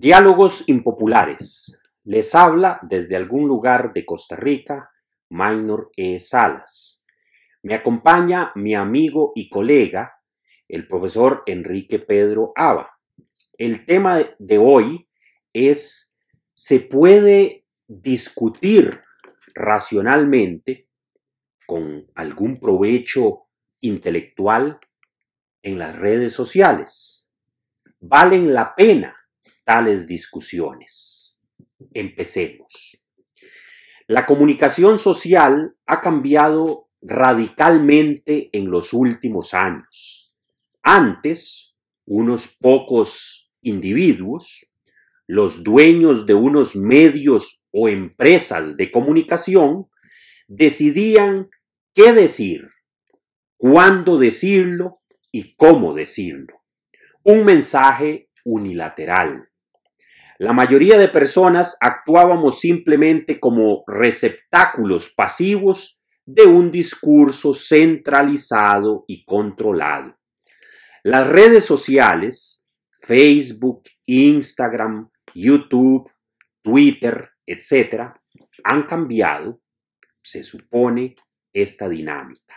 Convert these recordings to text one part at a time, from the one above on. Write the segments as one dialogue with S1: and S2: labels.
S1: Diálogos impopulares. Les habla desde algún lugar de Costa Rica, Minor E. Salas. Me acompaña mi amigo y colega, el profesor Enrique Pedro Ava. El tema de hoy es, ¿se puede discutir racionalmente con algún provecho intelectual en las redes sociales? ¿Valen la pena tales discusiones? Empecemos. La comunicación social ha cambiado radicalmente en los últimos años. Antes, unos pocos individuos, los dueños de unos medios o empresas de comunicación, decidían qué decir, cuándo decirlo y cómo decirlo. Un mensaje unilateral. La mayoría de personas actuábamos simplemente como receptáculos pasivos de un discurso centralizado y controlado. Las redes sociales, Facebook, Instagram, YouTube, Twitter, etc., han cambiado, se supone, esta dinámica.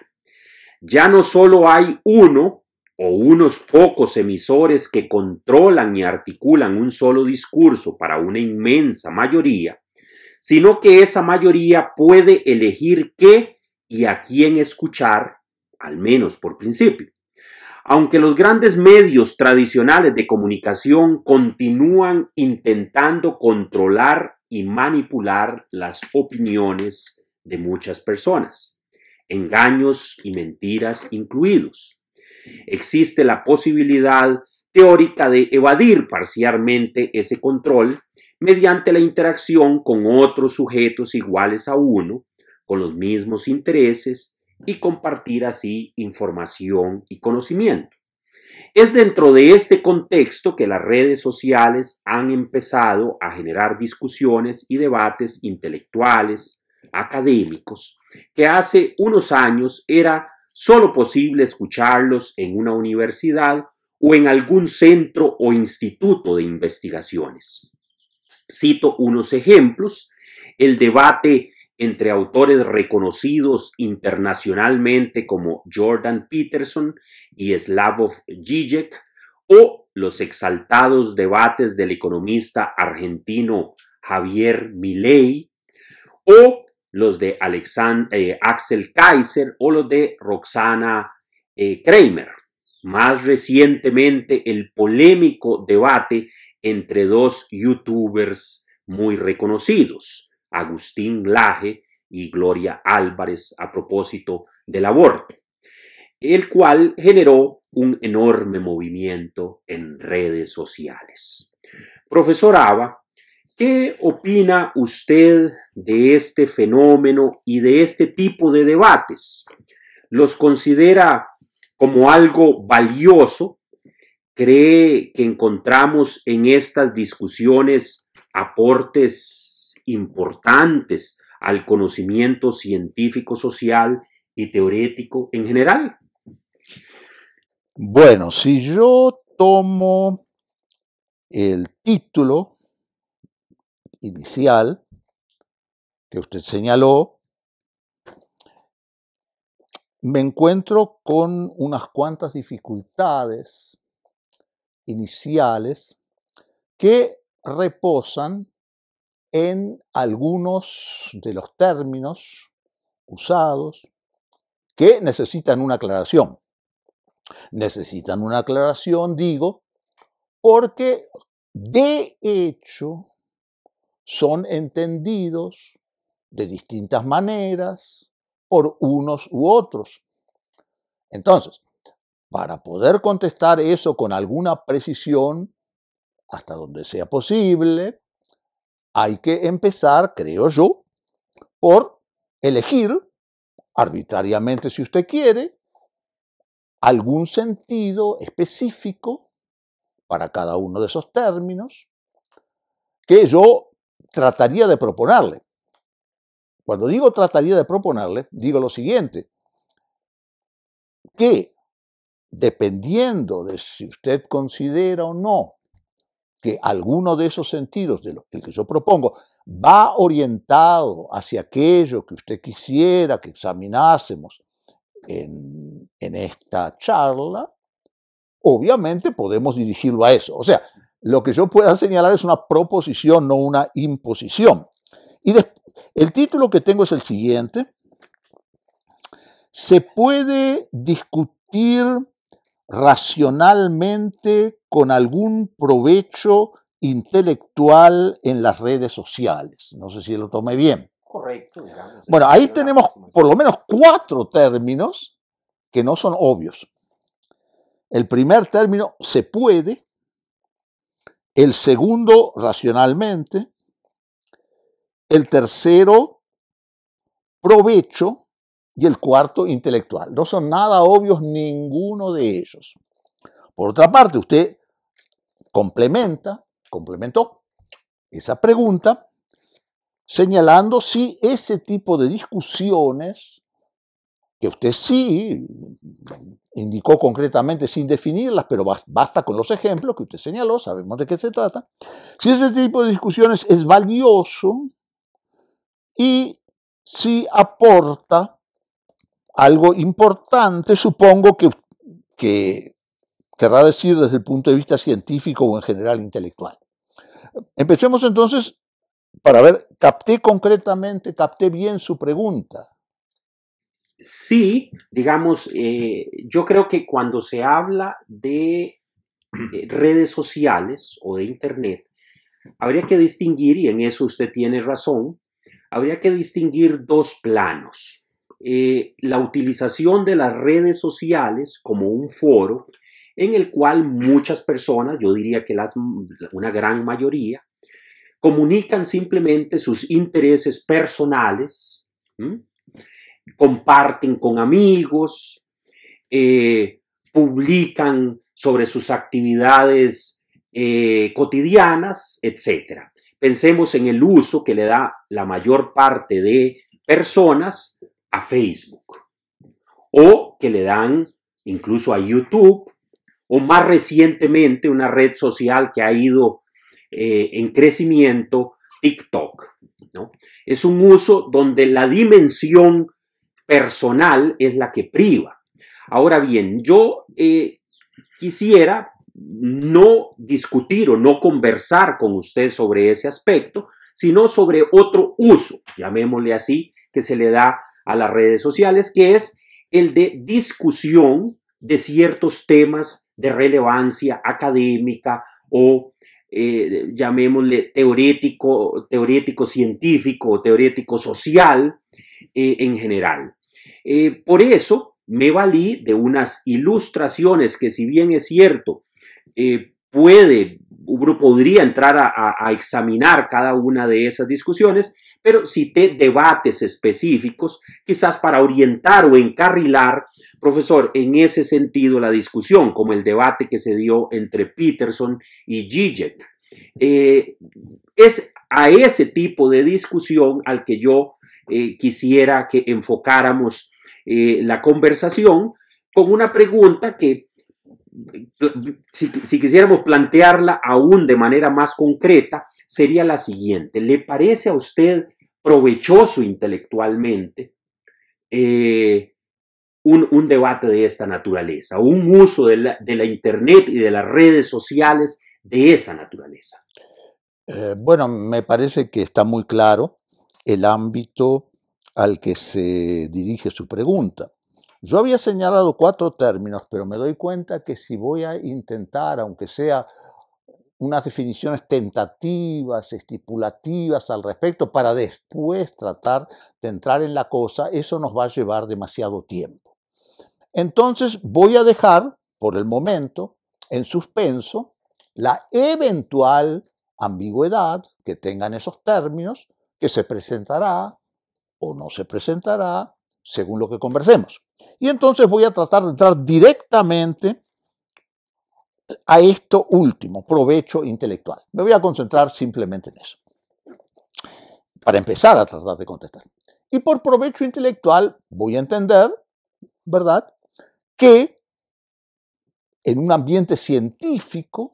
S1: Ya no solo hay uno o unos pocos emisores que controlan y articulan un solo discurso para una inmensa mayoría, sino que esa mayoría puede elegir qué y a quién escuchar, al menos por principio. Aunque los grandes medios tradicionales de comunicación continúan intentando controlar y manipular las opiniones de muchas personas, engaños y mentiras incluidos. Existe la posibilidad teórica de evadir parcialmente ese control mediante la interacción con otros sujetos iguales a uno, con los mismos intereses y compartir así información y conocimiento. Es dentro de este contexto que las redes sociales han empezado a generar discusiones y debates intelectuales, académicos, que hace unos años era solo posible escucharlos en una universidad o en algún centro o instituto de investigaciones. Cito unos ejemplos, el debate entre autores reconocidos internacionalmente como Jordan Peterson y Slavoj Žižek o los exaltados debates del economista argentino Javier Milei o los de eh, Axel Kaiser o los de Roxana eh, Kramer. Más recientemente, el polémico debate entre dos youtubers muy reconocidos, Agustín Laje y Gloria Álvarez a propósito del aborto, el cual generó un enorme movimiento en redes sociales. Profesor Ava, ¿qué opina usted de este fenómeno y de este tipo de debates? ¿Los considera como algo valioso? ¿Cree que encontramos en estas discusiones aportes importantes al conocimiento científico social y teorético en general?
S2: Bueno, si yo tomo el título inicial que usted señaló, me encuentro con unas cuantas dificultades iniciales que reposan en algunos de los términos usados que necesitan una aclaración. Necesitan una aclaración, digo, porque de hecho son entendidos de distintas maneras por unos u otros. Entonces, para poder contestar eso con alguna precisión, hasta donde sea posible, hay que empezar, creo yo, por elegir arbitrariamente, si usted quiere, algún sentido específico para cada uno de esos términos que yo trataría de proponerle. Cuando digo trataría de proponerle, digo lo siguiente, que dependiendo de si usted considera o no que alguno de esos sentidos, de lo, el que yo propongo, va orientado hacia aquello que usted quisiera que examinásemos en, en esta charla, obviamente podemos dirigirlo a eso. O sea, lo que yo pueda señalar es una proposición, no una imposición. Y el título que tengo es el siguiente. Se puede discutir racionalmente con algún provecho intelectual en las redes sociales. No sé si lo tomé bien.
S1: Correcto.
S2: bueno, ahí tenemos por lo menos cuatro términos que no son obvios. El primer término, se puede. El segundo, racionalmente. El tercero, provecho. Y el cuarto, intelectual. No son nada obvios ninguno de ellos. Por otra parte, usted complementa, complementó esa pregunta señalando si ese tipo de discusiones, que usted sí indicó concretamente sin definirlas, pero basta con los ejemplos que usted señaló, sabemos de qué se trata, si ese tipo de discusiones es valioso y si aporta algo importante, supongo que, que querrá decir desde el punto de vista científico o en general intelectual. Empecemos entonces para ver, capté concretamente, capté bien su pregunta.
S1: Sí, digamos, eh, yo creo que cuando se habla de eh, redes sociales o de Internet, habría que distinguir, y en eso usted tiene razón, habría que distinguir dos planos. Eh, la utilización de las redes sociales como un foro en el cual muchas personas, yo diría que las, una gran mayoría, comunican simplemente sus intereses personales, comparten con amigos, eh, publican sobre sus actividades eh, cotidianas, etc. Pensemos en el uso que le da la mayor parte de personas a Facebook o que le dan incluso a YouTube o más recientemente una red social que ha ido eh, en crecimiento, TikTok. ¿no? Es un uso donde la dimensión personal es la que priva. Ahora bien, yo eh, quisiera no discutir o no conversar con usted sobre ese aspecto, sino sobre otro uso, llamémosle así, que se le da a las redes sociales, que es el de discusión de ciertos temas de relevancia académica o eh, llamémosle teorético, teorético científico o teorético social eh, en general. Eh, por eso me valí de unas ilustraciones que si bien es cierto, eh, puede, uno podría entrar a, examinar cada una de esas discusiones, pero cité debates específicos, quizás para orientar o encarrilar, profesor, en ese sentido la discusión, como el debate que se dio entre Peterson y Zizek. Eh, es a ese tipo de discusión al que yo quisiera que enfocáramos eh, la conversación con una pregunta que, si, si quisiéramos plantearla aún de manera más concreta, sería la siguiente. ¿Le parece a usted provechoso intelectualmente eh, un, debate de esta naturaleza, un uso de la, Internet y de las redes sociales de esa naturaleza?
S2: Eh, bueno, me parece que está muy claro el ámbito al que se dirige su pregunta. Yo había señalado cuatro términos, pero me doy cuenta que si voy a intentar, aunque sea unas definiciones tentativas, estipulativas al respecto, para después tratar de entrar en la cosa, eso nos va a llevar demasiado tiempo. Entonces voy a dejar, por el momento, en suspenso la eventual ambigüedad que tengan esos términos, que se presentará o no se presentará según lo que conversemos. Y entonces voy a tratar de entrar directamente a esto último, provecho intelectual. Me voy a concentrar simplemente en eso, para empezar a tratar de contestar. Y por provecho intelectual voy a entender, ¿verdad?, que en un ambiente científico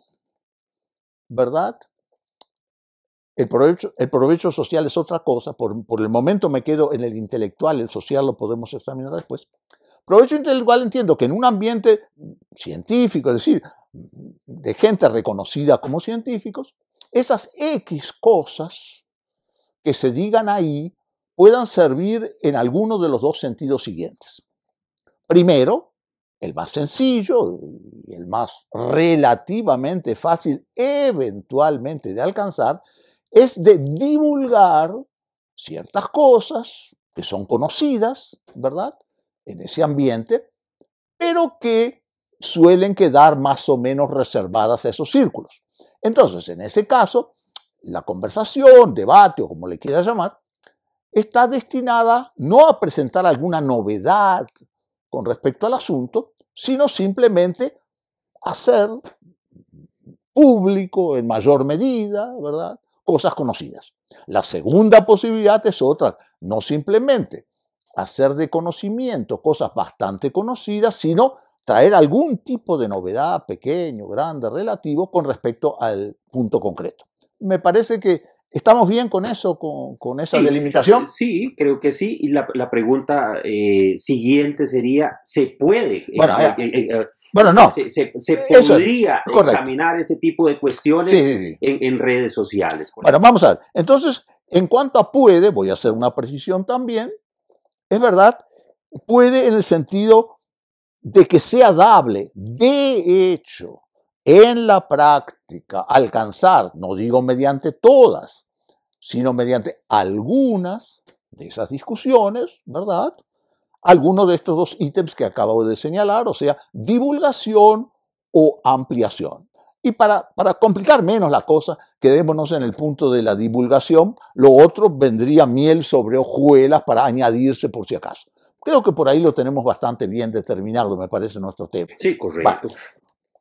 S2: ¿verdad? El provecho, social es otra cosa, por, por, el momento me quedo en el intelectual, el social lo podemos examinar después. Provecho intelectual entiendo que en un ambiente científico, es decir, de gente reconocida como científicos, esas X cosas que se digan ahí puedan servir en alguno de los dos sentidos siguientes. Primero, el más sencillo y el más relativamente fácil eventualmente de alcanzar es de divulgar ciertas cosas que son conocidas, ¿verdad? En ese ambiente, pero que suelen quedar más o menos reservadas a esos círculos. Entonces, en ese caso, la conversación, debate o como le quiera llamar, está destinada no a presentar alguna novedad con respecto al asunto, sino simplemente a hacer público en mayor medida, ¿verdad? Cosas conocidas. La segunda posibilidad es otra, no simplemente hacer de conocimiento cosas bastante conocidas, sino traer algún tipo de novedad, pequeño, grande, relativo, con respecto al punto concreto. Me parece que ¿Estamos bien con eso, con, esa delimitación?
S1: Sí, creo que sí. Y la, pregunta eh, siguiente sería, ¿se puede? Eh, bueno,
S2: eh, bueno no.
S1: ¿Se, podría examinar ese tipo de cuestiones En, redes sociales?
S2: Bueno, vamos a ver. Entonces, en cuanto a puede, voy a hacer una precisión también, es verdad, puede en el sentido de que sea dable. De hecho, en la práctica alcanzar, no digo mediante todas, sino mediante algunas de esas discusiones, ¿verdad? Algunos de estos dos ítems que acabo de señalar, o sea, divulgación o ampliación. Y para, para complicar menos la cosa, quedémonos en el punto de la divulgación, lo otro vendría miel sobre hojuelas para añadirse por si acaso. Creo que por ahí lo tenemos bastante bien determinado, me parece, nuestro tema.
S1: Sí, correcto.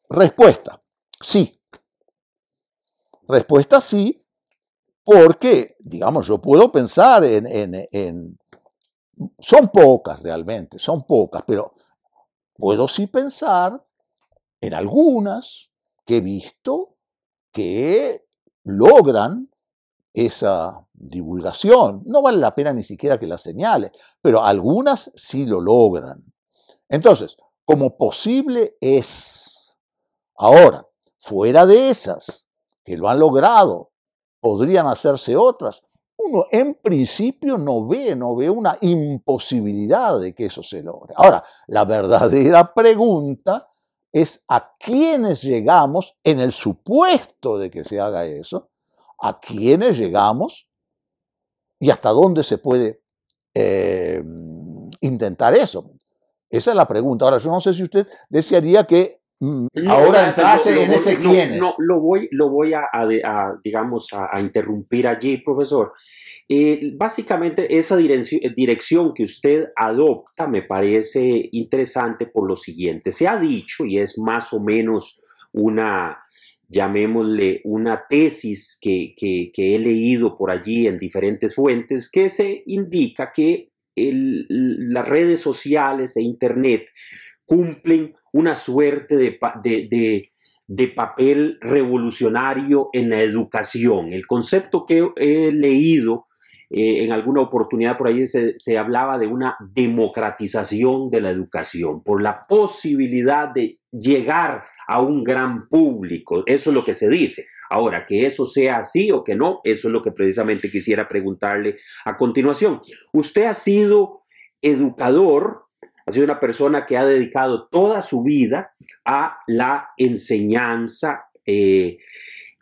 S2: Respuesta, sí. Respuesta sí, porque, digamos, yo puedo pensar en, Son pocas realmente, son pocas, pero puedo sí pensar en algunas que he visto que logran esa divulgación. No vale la pena ni siquiera que la señale, pero algunas sí lo logran. Entonces, como posible es Ahora, fuera de esas que lo han logrado, podrían hacerse otras. Uno en principio no ve, no ve una imposibilidad de que eso se logre. Ahora, la verdadera pregunta es a quiénes llegamos en el supuesto de que se haga eso, a quiénes llegamos y hasta dónde se puede eh, intentar eso. Esa es la pregunta. Ahora, yo no sé si usted desearía que Mm, ahora entrase en ese quién
S1: No, lo voy, lo voy a, digamos, a, interrumpir allí, profesor. Eh, básicamente esa dirección, dirección que usted adopta me parece interesante por lo siguiente. Se ha dicho, y es más o menos una, llamémosle, una tesis que, que, he leído por allí en diferentes fuentes, que se indica que el, las redes sociales e Internet cumplen una suerte de, de, papel revolucionario en la educación. El concepto que he leído eh, en alguna oportunidad por ahí se, se, hablaba de una democratización de la educación, por la posibilidad de llegar a un gran público. Eso es lo que se dice. Ahora, que eso sea así o que no, eso es lo que precisamente quisiera preguntarle a continuación. Usted ha sido educador ha sido una persona que ha dedicado toda su vida a la enseñanza. Eh,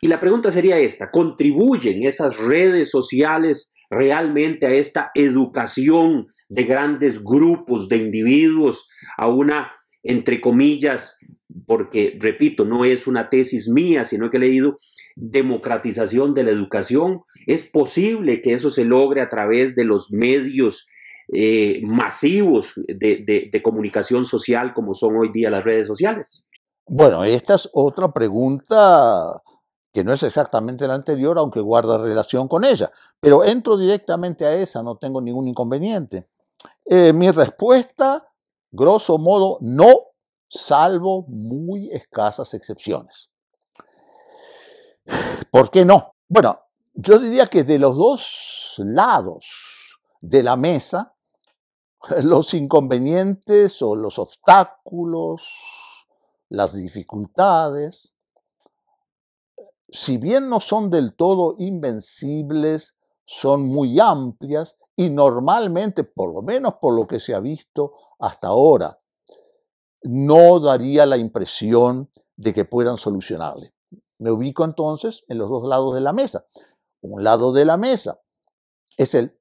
S1: y la pregunta sería esta, ¿contribuyen esas redes sociales realmente a esta educación de grandes grupos de individuos, a una, entre comillas, porque, repito, no es una tesis mía, sino que he leído, democratización de la educación? ¿Es posible que eso se logre a través de los medios eh, masivos de, comunicación social como son hoy día las redes sociales?
S2: Bueno, esta es otra pregunta que no es exactamente la anterior, aunque guarda relación con ella, pero entro directamente a esa, no tengo ningún inconveniente. Eh, mi respuesta, grosso modo, no, salvo muy escasas excepciones. ¿Por qué no? Bueno, yo diría que de los dos lados de la mesa, los inconvenientes o los obstáculos, las dificultades, si bien no son del todo invencibles, son muy amplias y normalmente, por lo menos por lo que se ha visto hasta ahora, no daría la impresión de que puedan solucionarle. Me ubico entonces en los dos lados de la mesa. Un lado de la mesa es el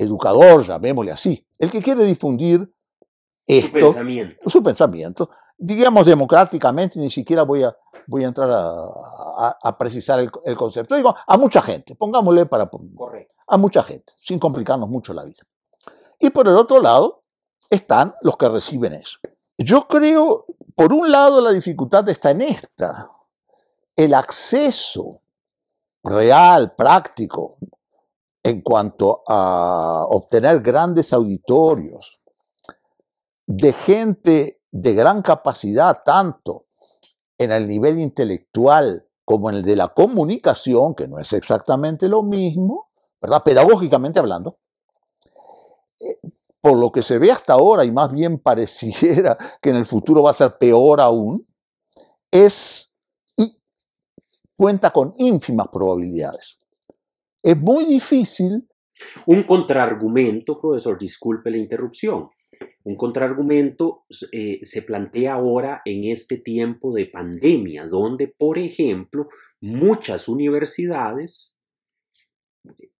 S2: educador, llamémosle así, el que quiere difundir esto,
S1: su pensamiento.
S2: Su pensamiento. Digamos democráticamente, ni siquiera voy a, voy a entrar a, precisar el, el, concepto. Digo, a mucha gente, pongámosle para...
S1: Correcto.
S2: A mucha gente, sin complicarnos mucho la vida. Y por el otro lado están los que reciben eso. Yo creo, por un lado, la dificultad está en esta. El acceso real, práctico, en cuanto a obtener grandes auditorios de gente de gran capacidad, tanto en el nivel intelectual como en el de la comunicación, que no es exactamente lo mismo, ¿verdad? Pedagógicamente hablando, eh, por lo que se ve hasta ahora, y más bien pareciera que en el futuro va a ser peor aún, es y cuenta con ínfimas probabilidades. Es muy difícil.
S1: Un contraargumento, profesor, disculpe la interrupción. Un contraargumento eh, se plantea ahora en este tiempo de pandemia, donde, por ejemplo, muchas universidades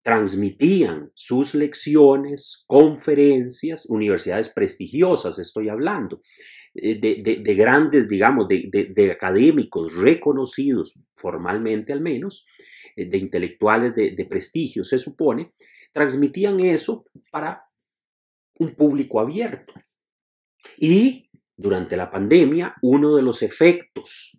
S1: transmitían sus lecciones, conferencias, universidades prestigiosas estoy hablando, eh, de, grandes, digamos, de, académicos reconocidos formalmente al menos, de intelectuales de prestigio se supone, transmitían eso para un público abierto. Y durante la pandemia, uno de los efectos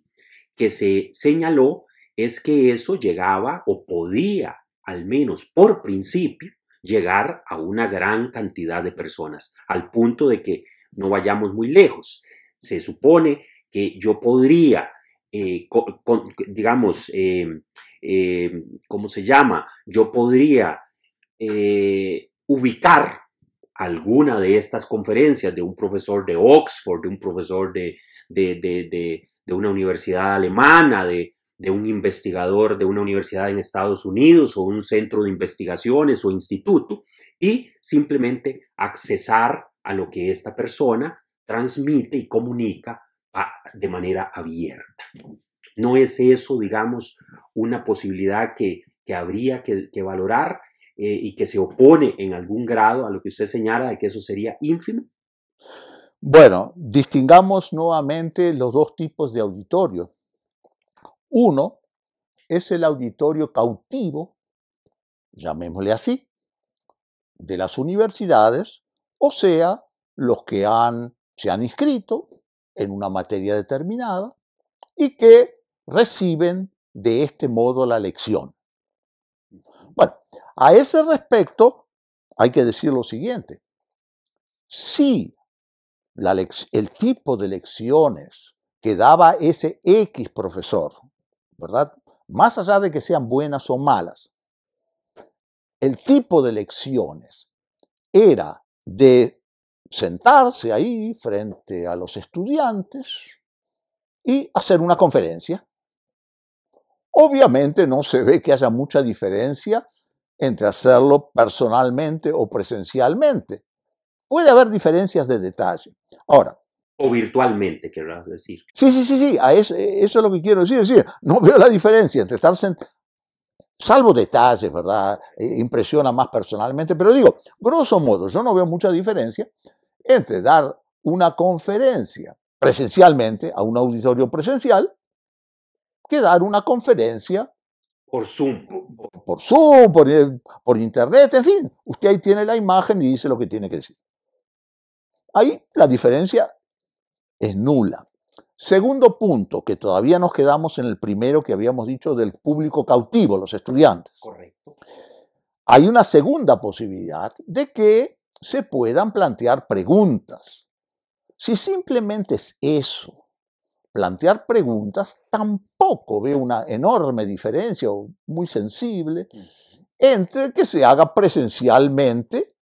S1: que se señaló es que eso llegaba o podía al menos por principio, llegar a una gran cantidad de personas, al punto de que no vayamos muy lejos. Se supone que yo podría, eh, digamos, eh, eh, ¿cómo se llama? Yo podría ubicar alguna de estas conferencias de un profesor de Oxford, de un profesor de, de una universidad alemana, de, de un investigador de una universidad en Estados Unidos o un centro de investigaciones o instituto y simplemente accesar a lo que esta persona transmite y comunica de manera abierta. ¿No es eso, digamos, una posibilidad que, habría que, valorar eh, y que se opone en algún grado a lo que usted señala de que eso sería ínfimo?
S2: Bueno, distingamos nuevamente los dos tipos de auditorio. Uno es el auditorio cautivo, llamémosle así, de las universidades, o sea, los que han, se han inscrito en una materia determinada y que reciben de este modo la lección. Bueno, a ese respecto hay que decir lo siguiente. Si el tipo de lecciones que daba ese X profesor ¿verdad? Más allá de que sean buenas o malas, el tipo de lecciones era de sentarse ahí frente a los estudiantes y hacer una conferencia. Obviamente no se ve que haya mucha diferencia entre hacerlo personalmente o presencialmente. Puede haber diferencias de detalle. Ahora,
S1: o virtualmente, querrás decir.
S2: Sí, sí, sí, sí, eso, es lo que quiero decir. decir no veo la diferencia entre estar sentado, salvo detalles, ¿verdad? Eh, impresiona más personalmente, pero digo, grosso modo, yo no veo mucha diferencia entre dar una conferencia presencialmente a un auditorio presencial que dar una conferencia
S1: por Zoom.
S2: Por, Zoom, por, por Internet, en fin. Usted ahí tiene la imagen y dice lo que tiene que decir. Ahí la diferencia es nula. Segundo punto, que todavía nos quedamos en el primero que habíamos dicho del público cautivo, los estudiantes.
S1: Correcto.
S2: Hay una segunda posibilidad de que se puedan plantear preguntas. Si simplemente es eso, plantear preguntas, tampoco veo una enorme diferencia o muy sensible entre que se haga presencialmente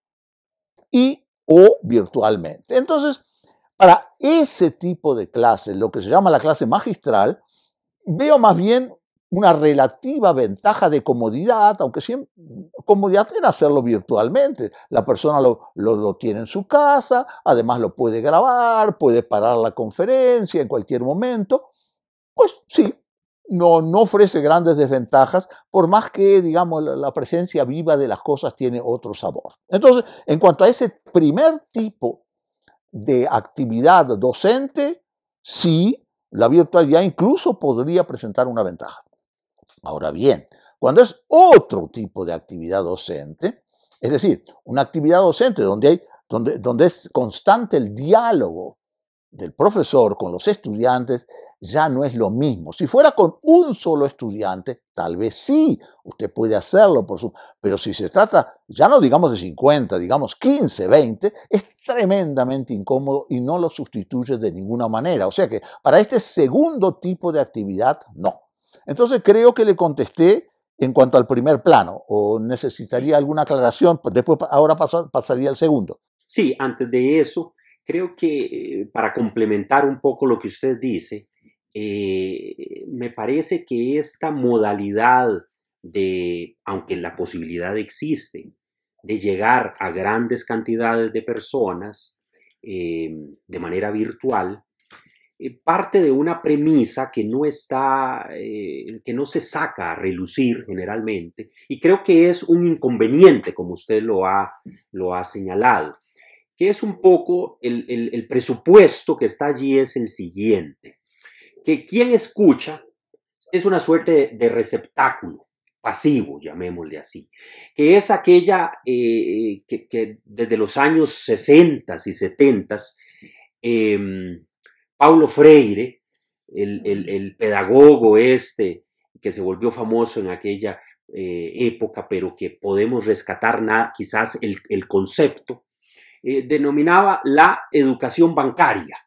S2: y o virtualmente. Entonces, para ese tipo de clases, lo que se llama la clase magistral, veo más bien una relativa ventaja de comodidad, aunque siempre comodidad en hacerlo virtualmente. La persona lo, lo, tiene en su casa, además lo puede grabar, puede parar la conferencia en cualquier momento. Pues sí, no, no ofrece grandes desventajas, por más que, digamos, la, presencia viva de las cosas tiene otro sabor. Entonces, en cuanto a ese primer tipo de actividad docente, sí, la virtualidad incluso podría presentar una ventaja. Ahora bien, cuando es otro tipo de actividad docente, es decir, una actividad docente donde, hay, donde, donde es constante el diálogo del profesor con los estudiantes, ya no es lo mismo. Si fuera con un solo estudiante, tal vez sí, usted puede hacerlo, por pero si se trata, ya no digamos de 50, digamos 15, 20, es tremendamente incómodo y no lo sustituye de ninguna manera. O sea que para este segundo tipo de actividad, no. Entonces creo que le contesté en cuanto al primer plano, o necesitaría alguna aclaración, pues después ahora pasaría al segundo.
S1: Sí, antes de eso, creo que eh, para complementar un poco lo que usted dice, eh, me parece que esta modalidad de, aunque la posibilidad existe, de llegar a grandes cantidades de personas eh, de manera virtual, parte de una premisa que no está, que no se saca a relucir generalmente, y creo que es un inconveniente, como usted lo ha, lo ha señalado, que es un poco el, el presupuesto que está allí es el siguiente que quien escucha es una suerte de, receptáculo pasivo, llamémosle así, que es aquella eh, que, desde los años 60 y 70, em, Paulo Freire, el, pedagogo este, que se volvió famoso en aquella eh, época, pero que podemos rescatar quizás el, concepto, eh, denominaba la educación bancaria.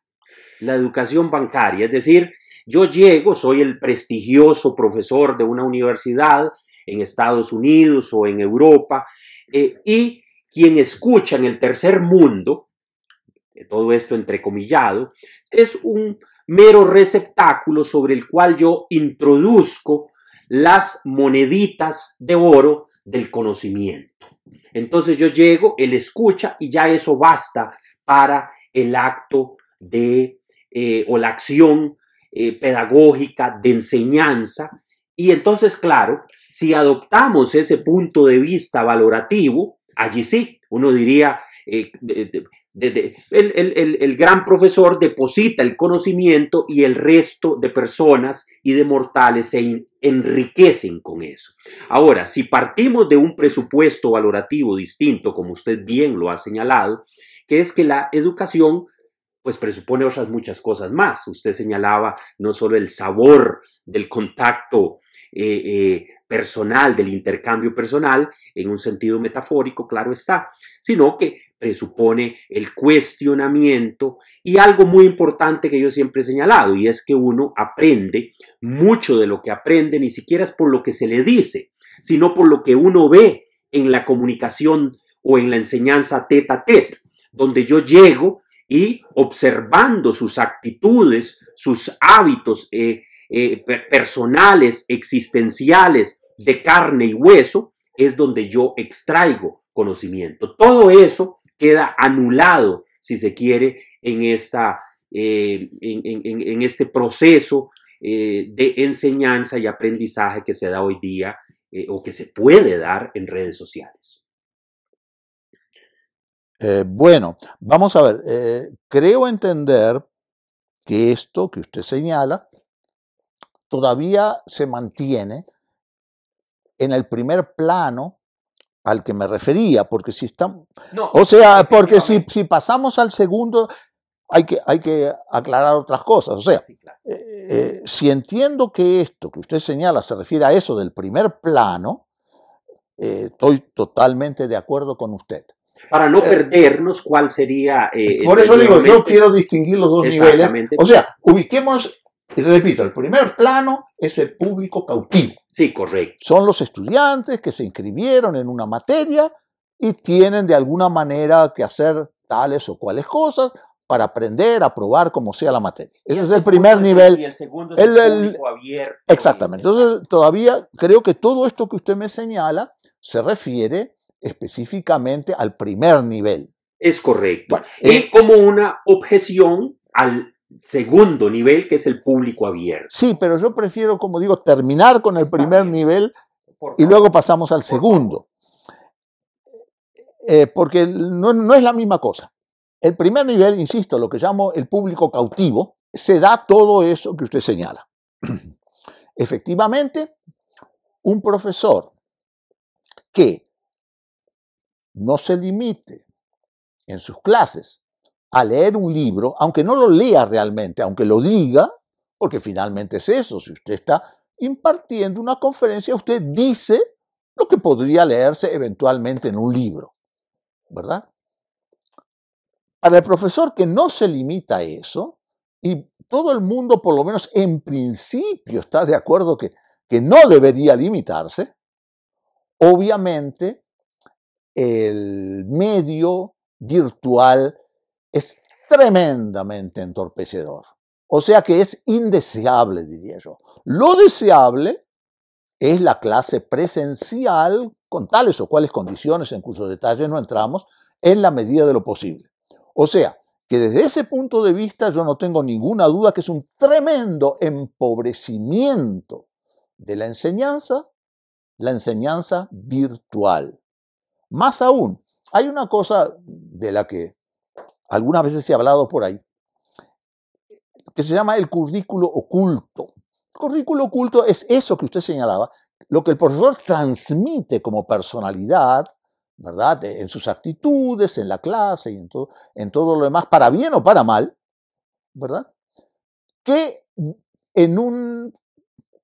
S1: La educación bancaria, es decir, yo llego, soy el prestigioso profesor de una universidad en Estados Unidos o en Europa, eh, y quien escucha en el tercer mundo, todo esto entrecomillado, es un mero receptáculo sobre el cual yo introduzco las moneditas de oro del conocimiento. Entonces yo llego, él escucha y ya eso basta para el acto de eh, o la acción eh, pedagógica, de enseñanza. Y entonces, claro, si adoptamos ese punto de vista valorativo, allí sí, uno diría, eh, el, gran profesor deposita el conocimiento y el resto de personas y de mortales se enriquecen con eso. Ahora, si partimos de un presupuesto valorativo distinto, como usted bien lo ha señalado, que es que la educación pues presupone otras muchas cosas más. Usted señalaba no solo el sabor del contacto eh, eh, personal, del intercambio personal, en un sentido metafórico, claro está, sino que presupone el cuestionamiento y algo muy importante que yo siempre he señalado, y es que uno aprende mucho de lo que aprende, ni siquiera es por lo que se le dice, sino por lo que uno ve en la comunicación o en la enseñanza tete a tete, donde yo llego y observando sus actitudes, sus hábitos eh, eh, personales, existenciales, de carne y hueso, es donde yo extraigo conocimiento. Todo eso queda anulado, si se quiere, en, esta, eh, en, este proceso de enseñanza y aprendizaje que se da hoy día o que se puede dar en redes sociales.
S2: Eh, bueno, vamos a ver, eh, creo entender que esto que usted señala todavía se mantiene en el primer plano al que me refería, porque si estamos... o sea, porque si, si, pasamos al segundo, hay que, hay que aclarar otras cosas. O sea, eh, si entiendo que esto que usted señala se refiere a eso del primer plano, estoy totalmente de acuerdo con usted
S1: para no eh, perdernos cuál sería...
S2: Eh, por eso digo, yo quiero distinguir los dos niveles. O sea, ubiquemos Y repito, el primer plano es el público cautivo.
S1: Sí, correcto.
S2: Son los estudiantes que se inscribieron en una materia y tienen de alguna manera que hacer tales o cuales cosas para aprender, a probar como sea la materia. Ese es el primer nivel.
S1: Y el segundo es el-
S2: el,
S1: público abierto.
S2: Exactamente. Entonces, todavía creo que todo esto que usted me señala se refiere específicamente al primer nivel.
S1: Es correcto.
S2: Bueno,
S1: y
S2: eh,
S1: como una objeción al segundo nivel, que es el público abierto.
S2: sí, pero yo prefiero, como digo, terminar con el
S1: Está
S2: primer
S1: bien.
S2: nivel y luego pasamos al segundo. Eh, porque no, no es la misma cosa. El primer nivel, insisto, lo que llamo el público cautivo, se da todo eso que usted señala. Efectivamente, un profesor que no se limite en sus clases a leer un libro, aunque no lo lea realmente, aunque lo diga, porque finalmente es eso, si usted está impartiendo una conferencia, usted dice lo que podría leerse eventualmente en un libro, ¿verdad? Para el profesor que no se limita a eso, y todo el mundo, por lo menos en principio, está de acuerdo que, que no debería limitarse, obviamente el medio virtual es tremendamente entorpecedor. O sea que es indeseable, diría yo. Lo deseable es la clase presencial con tales o cuales condiciones en cuyos detalles no entramos en la medida de lo posible. O sea, que desde ese punto de vista yo no tengo ninguna duda que es un tremendo empobrecimiento de la enseñanza, la enseñanza virtual. Más aún, hay una cosa de la que algunas veces ha hablado por ahí, que se llama el currículo oculto. El currículo oculto es eso que usted señalaba, lo que el profesor transmite como personalidad, ¿verdad? En sus actitudes, en la clase y en todo, en todo lo demás, para bien o para mal, ¿verdad? Que en un-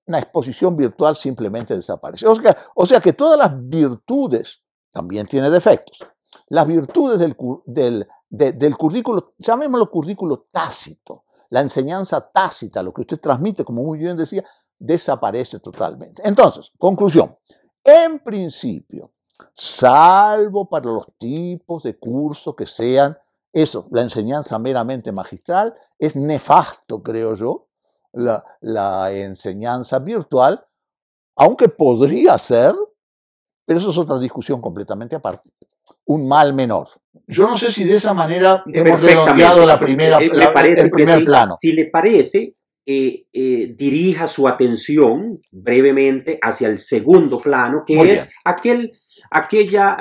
S2: una exposición virtual simplemente desaparece. O sea, que todas las virtudes, también tiene defectos, las virtudes del, del, de- del currículo, llamémoslo currículo tácito, la enseñanza tácita, lo que usted transmite, como muy bien decía, desaparece totalmente. Entonces, conclusión, en principio, salvo para los tipos de cursos que sean, eso, la enseñanza meramente magistral, es nefasto, creo yo, la, la enseñanza virtual, aunque podría ser, pero eso es otra discusión completamente aparte, un mal menor. Yo no sé si de esa manera hemos redondeado la primera,
S1: Eh, me
S2: la-
S1: parece
S2: el
S1: que
S2: primer plano.
S1: Si le parece, eh, eh, dirija su atención brevemente hacia el segundo plano, que
S2: Muy
S1: es
S2: bien.
S1: aquel, aquella,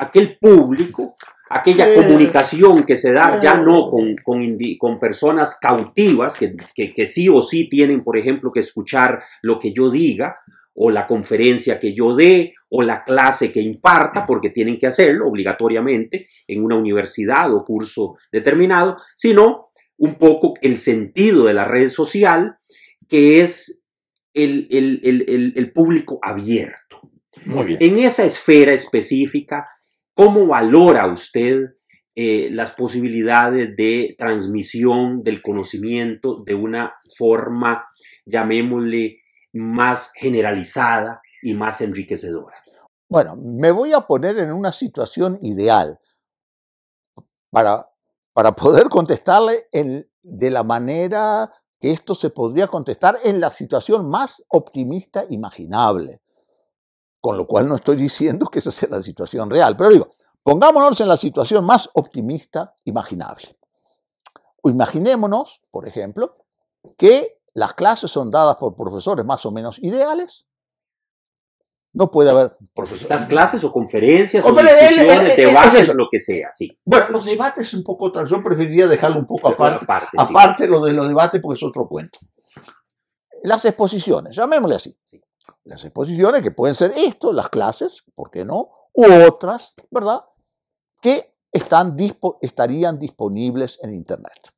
S1: aquel público, aquella comunicación que se da ya no con, con, indi- con personas cautivas, que, que- que sí o sí tienen, por ejemplo, que escuchar lo que yo diga, o la conferencia que yo dé, o la clase que imparta, porque tienen que hacerlo obligatoriamente en una universidad o curso determinado, sino un poco el sentido de la red social, que es el, el- el- el- público abierto.
S2: Muy bien.
S1: En esa esfera específica, ¿cómo valora usted eh, las posibilidades de transmisión del conocimiento de una forma, llamémosle, más generalizada y más enriquecedora?
S2: Bueno, me voy a poner en una situación ideal para, para poder contestarle en- de la manera que esto se podría contestar en la situación más optimista imaginable. Con lo cual no estoy diciendo que esa sea la situación real, pero digo, pongámonos en la situación más optimista imaginable. O imaginémonos, por ejemplo, que las clases son dadas por profesores más o menos ideales. No puede haber profesores.
S1: Las clases o conferencias o
S2: el-
S1: discusiones,
S2: el- el-
S1: debates,
S2: es
S1: lo que sea, sí.
S2: Bueno, los debates es un poco otra. Yo preferiría dejarlo un poco aparte.
S1: Aparte, sí.
S2: Lo de los debates porque es otro cuento. Las exposiciones, llamémosle así. Las exposiciones que pueden ser esto, las clases, ¿por qué no? U otras, ¿verdad? Que están dispo- estarían disponibles en Internet.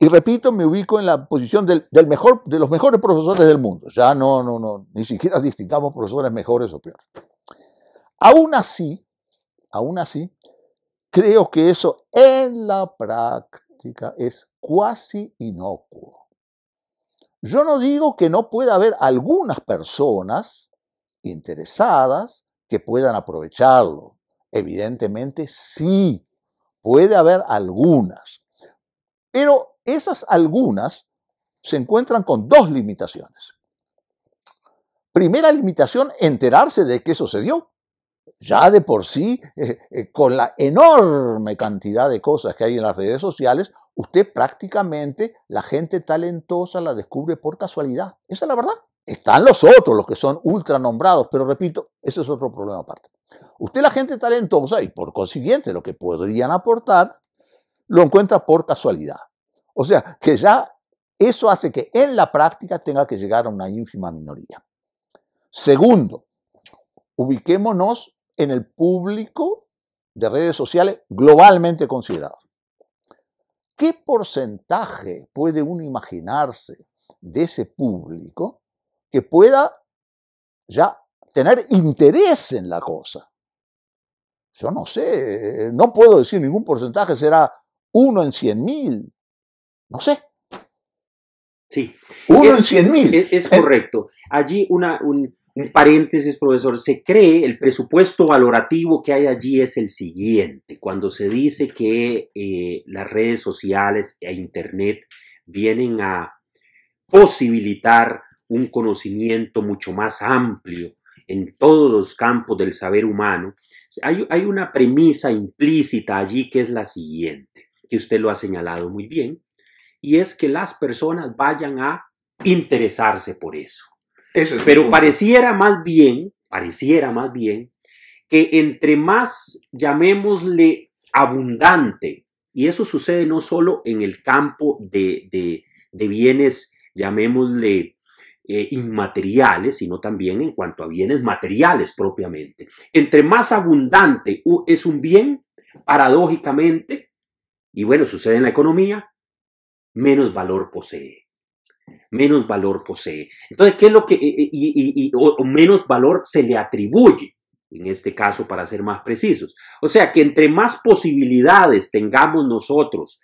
S2: Y repito, me ubico en la posición de los mejores profesores del mundo. Ya no, no, no, ni siquiera distingamos profesores mejores o peores. Aún así, aún así, creo que eso en la práctica es cuasi inocuo. Yo no digo que no pueda haber algunas personas interesadas que puedan aprovecharlo. Evidentemente sí, puede haber algunas. Pero esas algunas se encuentran con dos limitaciones. Primera limitación, enterarse de qué sucedió. Ya de por sí, eh, eh, con la enorme cantidad de cosas que hay en las redes sociales, usted prácticamente, la gente talentosa la descubre por casualidad. Esa es la verdad. Están los otros, los que son ultra nombrados, pero repito, ese es otro problema aparte. Usted la gente talentosa y por consiguiente lo que podrían aportar, lo encuentra por casualidad. O sea, que ya eso hace que en la práctica tenga que llegar a una ínfima minoría. Segundo, ubiquémonos en el público de redes sociales globalmente considerado. ¿Qué porcentaje puede uno imaginarse de ese público que pueda ya tener interés en la cosa. Yo no sé, no puedo decir ningún porcentaje, será uno en cien mil, no sé.
S1: Sí.
S2: Uno en cien mil.
S1: Es, correcto. Allí una, un, paréntesis, profesor. Se cree, el presupuesto valorativo que hay allí es el siguiente. Cuando se dice que eh, las redes sociales e Internet vienen a posibilitar un conocimiento mucho más amplio en todos los campos del saber humano, hay, hay, una premisa implícita allí que es la siguiente, que usted lo ha señalado muy bien, y es que las personas vayan a interesarse por eso. Pero pareciera más bien, pareciera más bien, que entre más, llamémosle, abundante, y eso sucede no solo en el campo de, de, de bienes, llamémosle, eh, inmateriales, sino también en cuanto a bienes materiales propiamente. Entre más abundante es un bien, paradójicamente, y bueno, sucede en la economía, menos valor posee. Menos valor posee. Entonces, ¿qué es lo que, eh, eh, y, o menos valor se le atribuye? en este caso para ser más precisos. O sea que entre más posibilidades tengamos nosotros,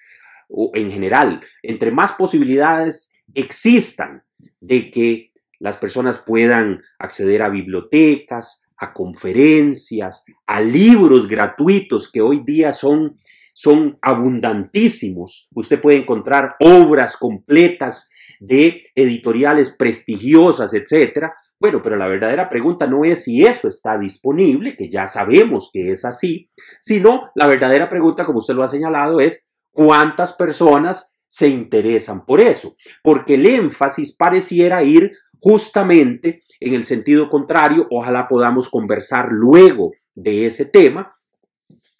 S1: o en general, entre más posibilidades existan de que las personas puedan acceder a bibliotecas, a conferencias, a libros gratuitos que hoy día son, son abundantísimos. Usted puede encontrar obras completas de editoriales prestigiosas, etcétera. Bueno, pero la verdadera pregunta no es si eso está disponible, que ya sabemos que es así, sino la verdadera pregunta, como usted lo ha señalado, es cuántas personas se interesan por eso, porque el énfasis pareciera ir justamente en el sentido contrario. Ojalá podamos conversar luego de ese tema,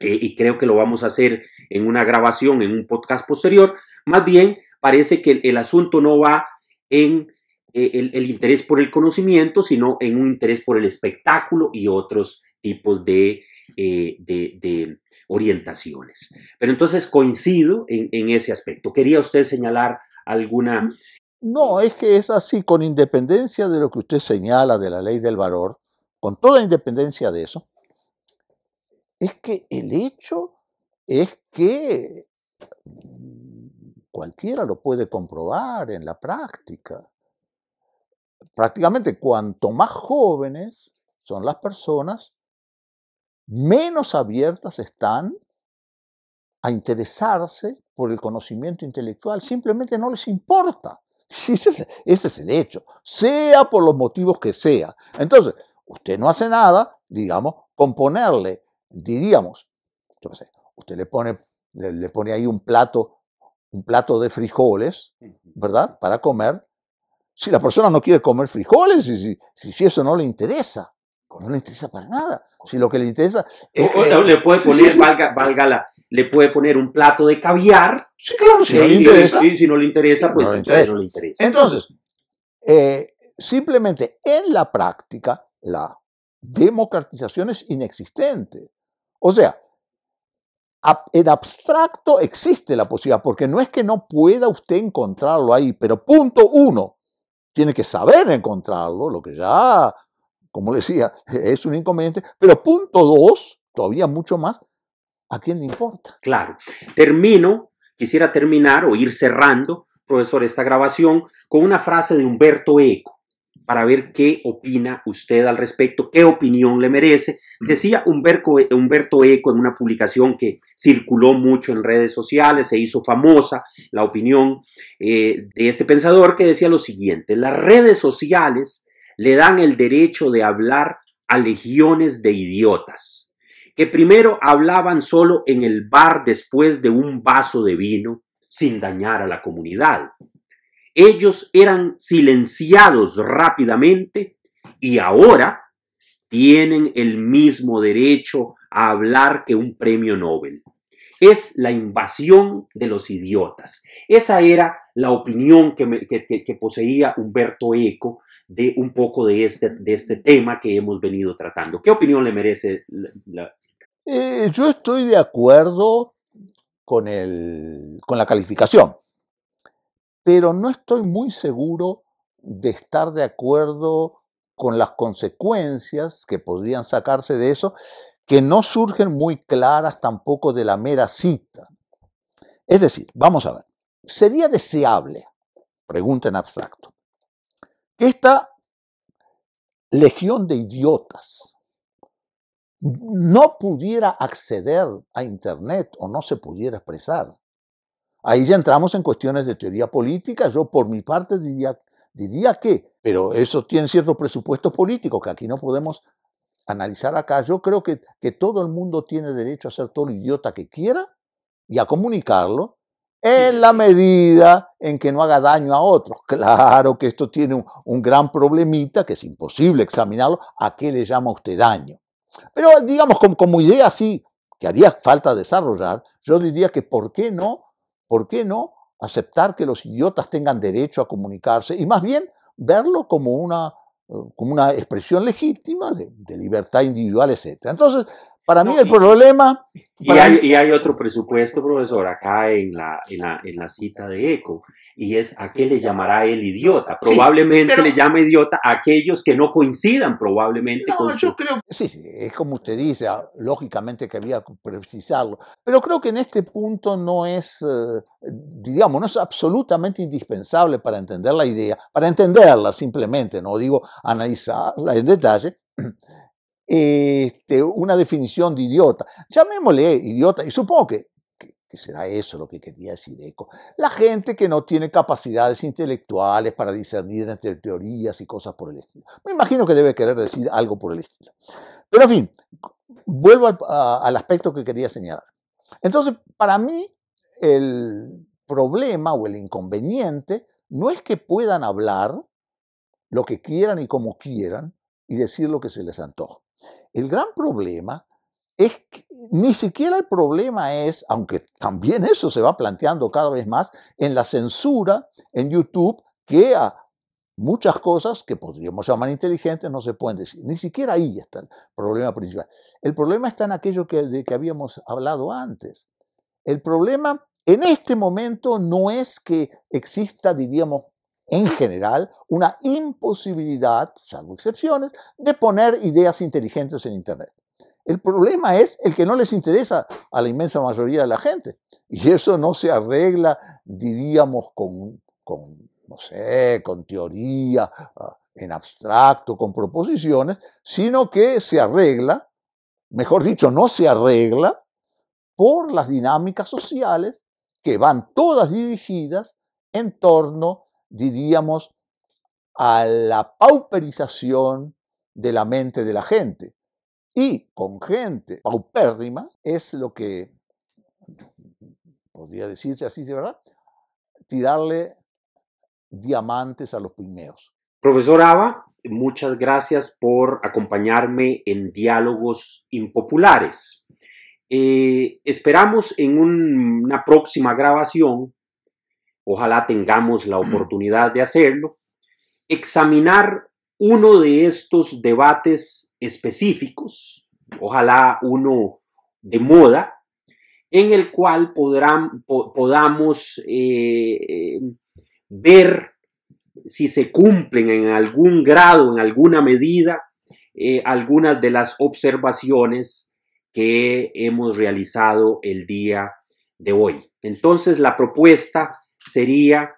S1: eh, y creo que lo vamos a hacer en una grabación, en un podcast posterior. Más bien, parece que el, asunto no va en eh, el, interés por el conocimiento, sino en un interés por el espectáculo y otros tipos de, eh, de orientaciones. Pero entonces coincido en, ese aspecto. ¿Quería usted señalar alguna...
S2: No, es que es así, con independencia de lo que usted señala de la ley del valor, con toda independencia de eso, es que el hecho es que cualquiera lo puede comprobar en la práctica. Prácticamente cuanto más jóvenes son las personas, menos abiertas están a interesarse por el conocimiento intelectual, simplemente no les importa. Ese es, el hecho, sea por los motivos que sea. Entonces, usted no hace nada, digamos, diríamos, usted le pone, le, pone ahí un plato, un plato de frijoles, ¿verdad? Para comer. Si la persona no quiere comer frijoles, y si eso no le interesa, no le interesa para nada. Si lo que le interesa
S1: es le puede poner, valga, le puede poner un plato de caviar.
S2: Sí, claro, si no le interesa.
S1: si no le interesa, pues no le interesa.
S2: Entonces, eh, simplemente en la práctica, la democratización es inexistente. O sea, en abstracto existe la posibilidad, porque no es que no pueda usted encontrarlo ahí, pero punto uno, tiene que saber encontrarlo, lo que ya como decía, es un inconveniente. Pero punto dos, todavía mucho más, ¿a quién le importa?
S1: Claro. Termino quisiera terminar o ir cerrando, profesor, esta grabación con una frase de Humberto Eco para ver qué opina usted al respecto, qué opinión le merece. Decía Humberto, Humberto Eco en una publicación que circuló mucho en redes sociales, se hizo famosa la opinión eh, de este pensador que decía lo siguiente, las redes sociales le dan el derecho de hablar a legiones de idiotas, que primero hablaban solo en el bar después de un vaso de vino, sin dañar a la comunidad. Ellos eran silenciados rápidamente y ahora tienen el mismo derecho a hablar que un premio Nobel. Es la invasión de los idiotas. Esa era la opinión que, poseía Humberto Eco de un poco de este, de este tema que hemos venido tratando. ¿Qué opinión le merece? La...
S2: Eh, yo estoy de acuerdo con la calificación pero no estoy muy seguro de estar de acuerdo con las consecuencias que podrían sacarse de eso, que no surgen muy claras tampoco de la mera cita. Es decir, vamos a ver, sería deseable, pregunta en abstracto, que esta legión de idiotas no pudiera acceder a Internet o no se pudiera expresar Ahí ya entramos en cuestiones de teoría política. Yo por mi parte diría, diría que, pero eso tiene cierto presupuesto político que aquí no podemos analizar acá. Yo creo que, que todo el mundo tiene derecho a ser todo el idiota que quiera y a comunicarlo en la medida en que no haga daño a otros. Claro que esto tiene un, un, gran problemita que es imposible examinarlo. ¿A qué le llama usted daño? Pero digamos, como, como idea así, que haría falta desarrollar, yo diría que ¿por qué no ¿por qué no aceptar que los idiotas tengan derecho a comunicarse y más bien verlo como una, eh, como una expresión legítima de, libertad individual, etc. Entonces, para mí el problema...
S1: Y hay, y hay, otro presupuesto, profesor, acá en la, en la, en la cita de ECO y es a qué le llamará el idiota. Probablemente le llame idiota a aquellos que no coincidan probablemente
S2: con yo creo sí, sí, es como usted dice, ah, lógicamente que había que precisarlo, pero creo que en este punto no es, eh, digamos, no es absolutamente indispensable para entender la idea, para entenderla simplemente, no digo analizarla en detalle, este, una definición de idiota. Llamémosle idiota, y supongo que será eso lo que quería decir Eco, la gente que no tiene capacidades intelectuales para discernir entre teorías y cosas por el estilo. Me imagino que debe querer decir algo por el estilo. Pero en fin, vuelvo al, aspecto que quería señalar. Entonces, para mí, el problema o el inconveniente no es que puedan hablar lo que quieran y como quieran y decir lo que se les antoja. El gran problema ni siquiera el problema es, aunque también eso se va planteando cada vez más, en la censura en YouTube, que a muchas cosas que podríamos llamar inteligentes no se pueden decir. Ni siquiera ahí está el problema principal. El problema está en aquello que, de que habíamos hablado antes. El problema en este momento no es que exista, diríamos, en general, una imposibilidad, salvo excepciones, de poner ideas inteligentes en Internet. El problema es el que no les interesa a la inmensa mayoría de la gente. Y eso no se arregla, diríamos, con, no sé, con teoría, ah, en abstracto, con proposiciones, sino que se arregla, mejor dicho, no se arregla por las dinámicas sociales que van todas dirigidas en torno, diríamos, a la pauperización de la mente de la gente y con gente paupérrima es lo que, podría decirse así, de verdad, tirarle diamantes a los pigmeos.
S1: Profesor Ava, muchas gracias por acompañarme en Diálogos Impopulares. Eh, esperamos en una próxima grabación, ojalá tengamos la oportunidad de hacerlo, examinar uno de estos debates específicos, ojalá uno de moda, en el cual podamos eh, eh, ver si se cumplen en algún grado, en alguna medida, eh, algunas de las observaciones que hemos realizado el día de hoy. Entonces la propuesta sería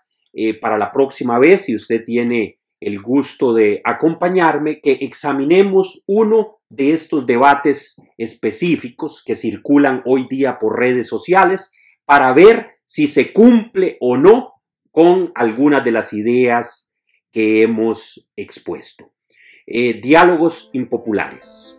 S1: para la próxima vez, si usted tiene el gusto de acompañarme, que examinemos uno de estos debates específicos que circulan hoy día por redes sociales para ver si se cumple o no con algunas de las ideas que hemos expuesto. Eh, diálogos impopulares.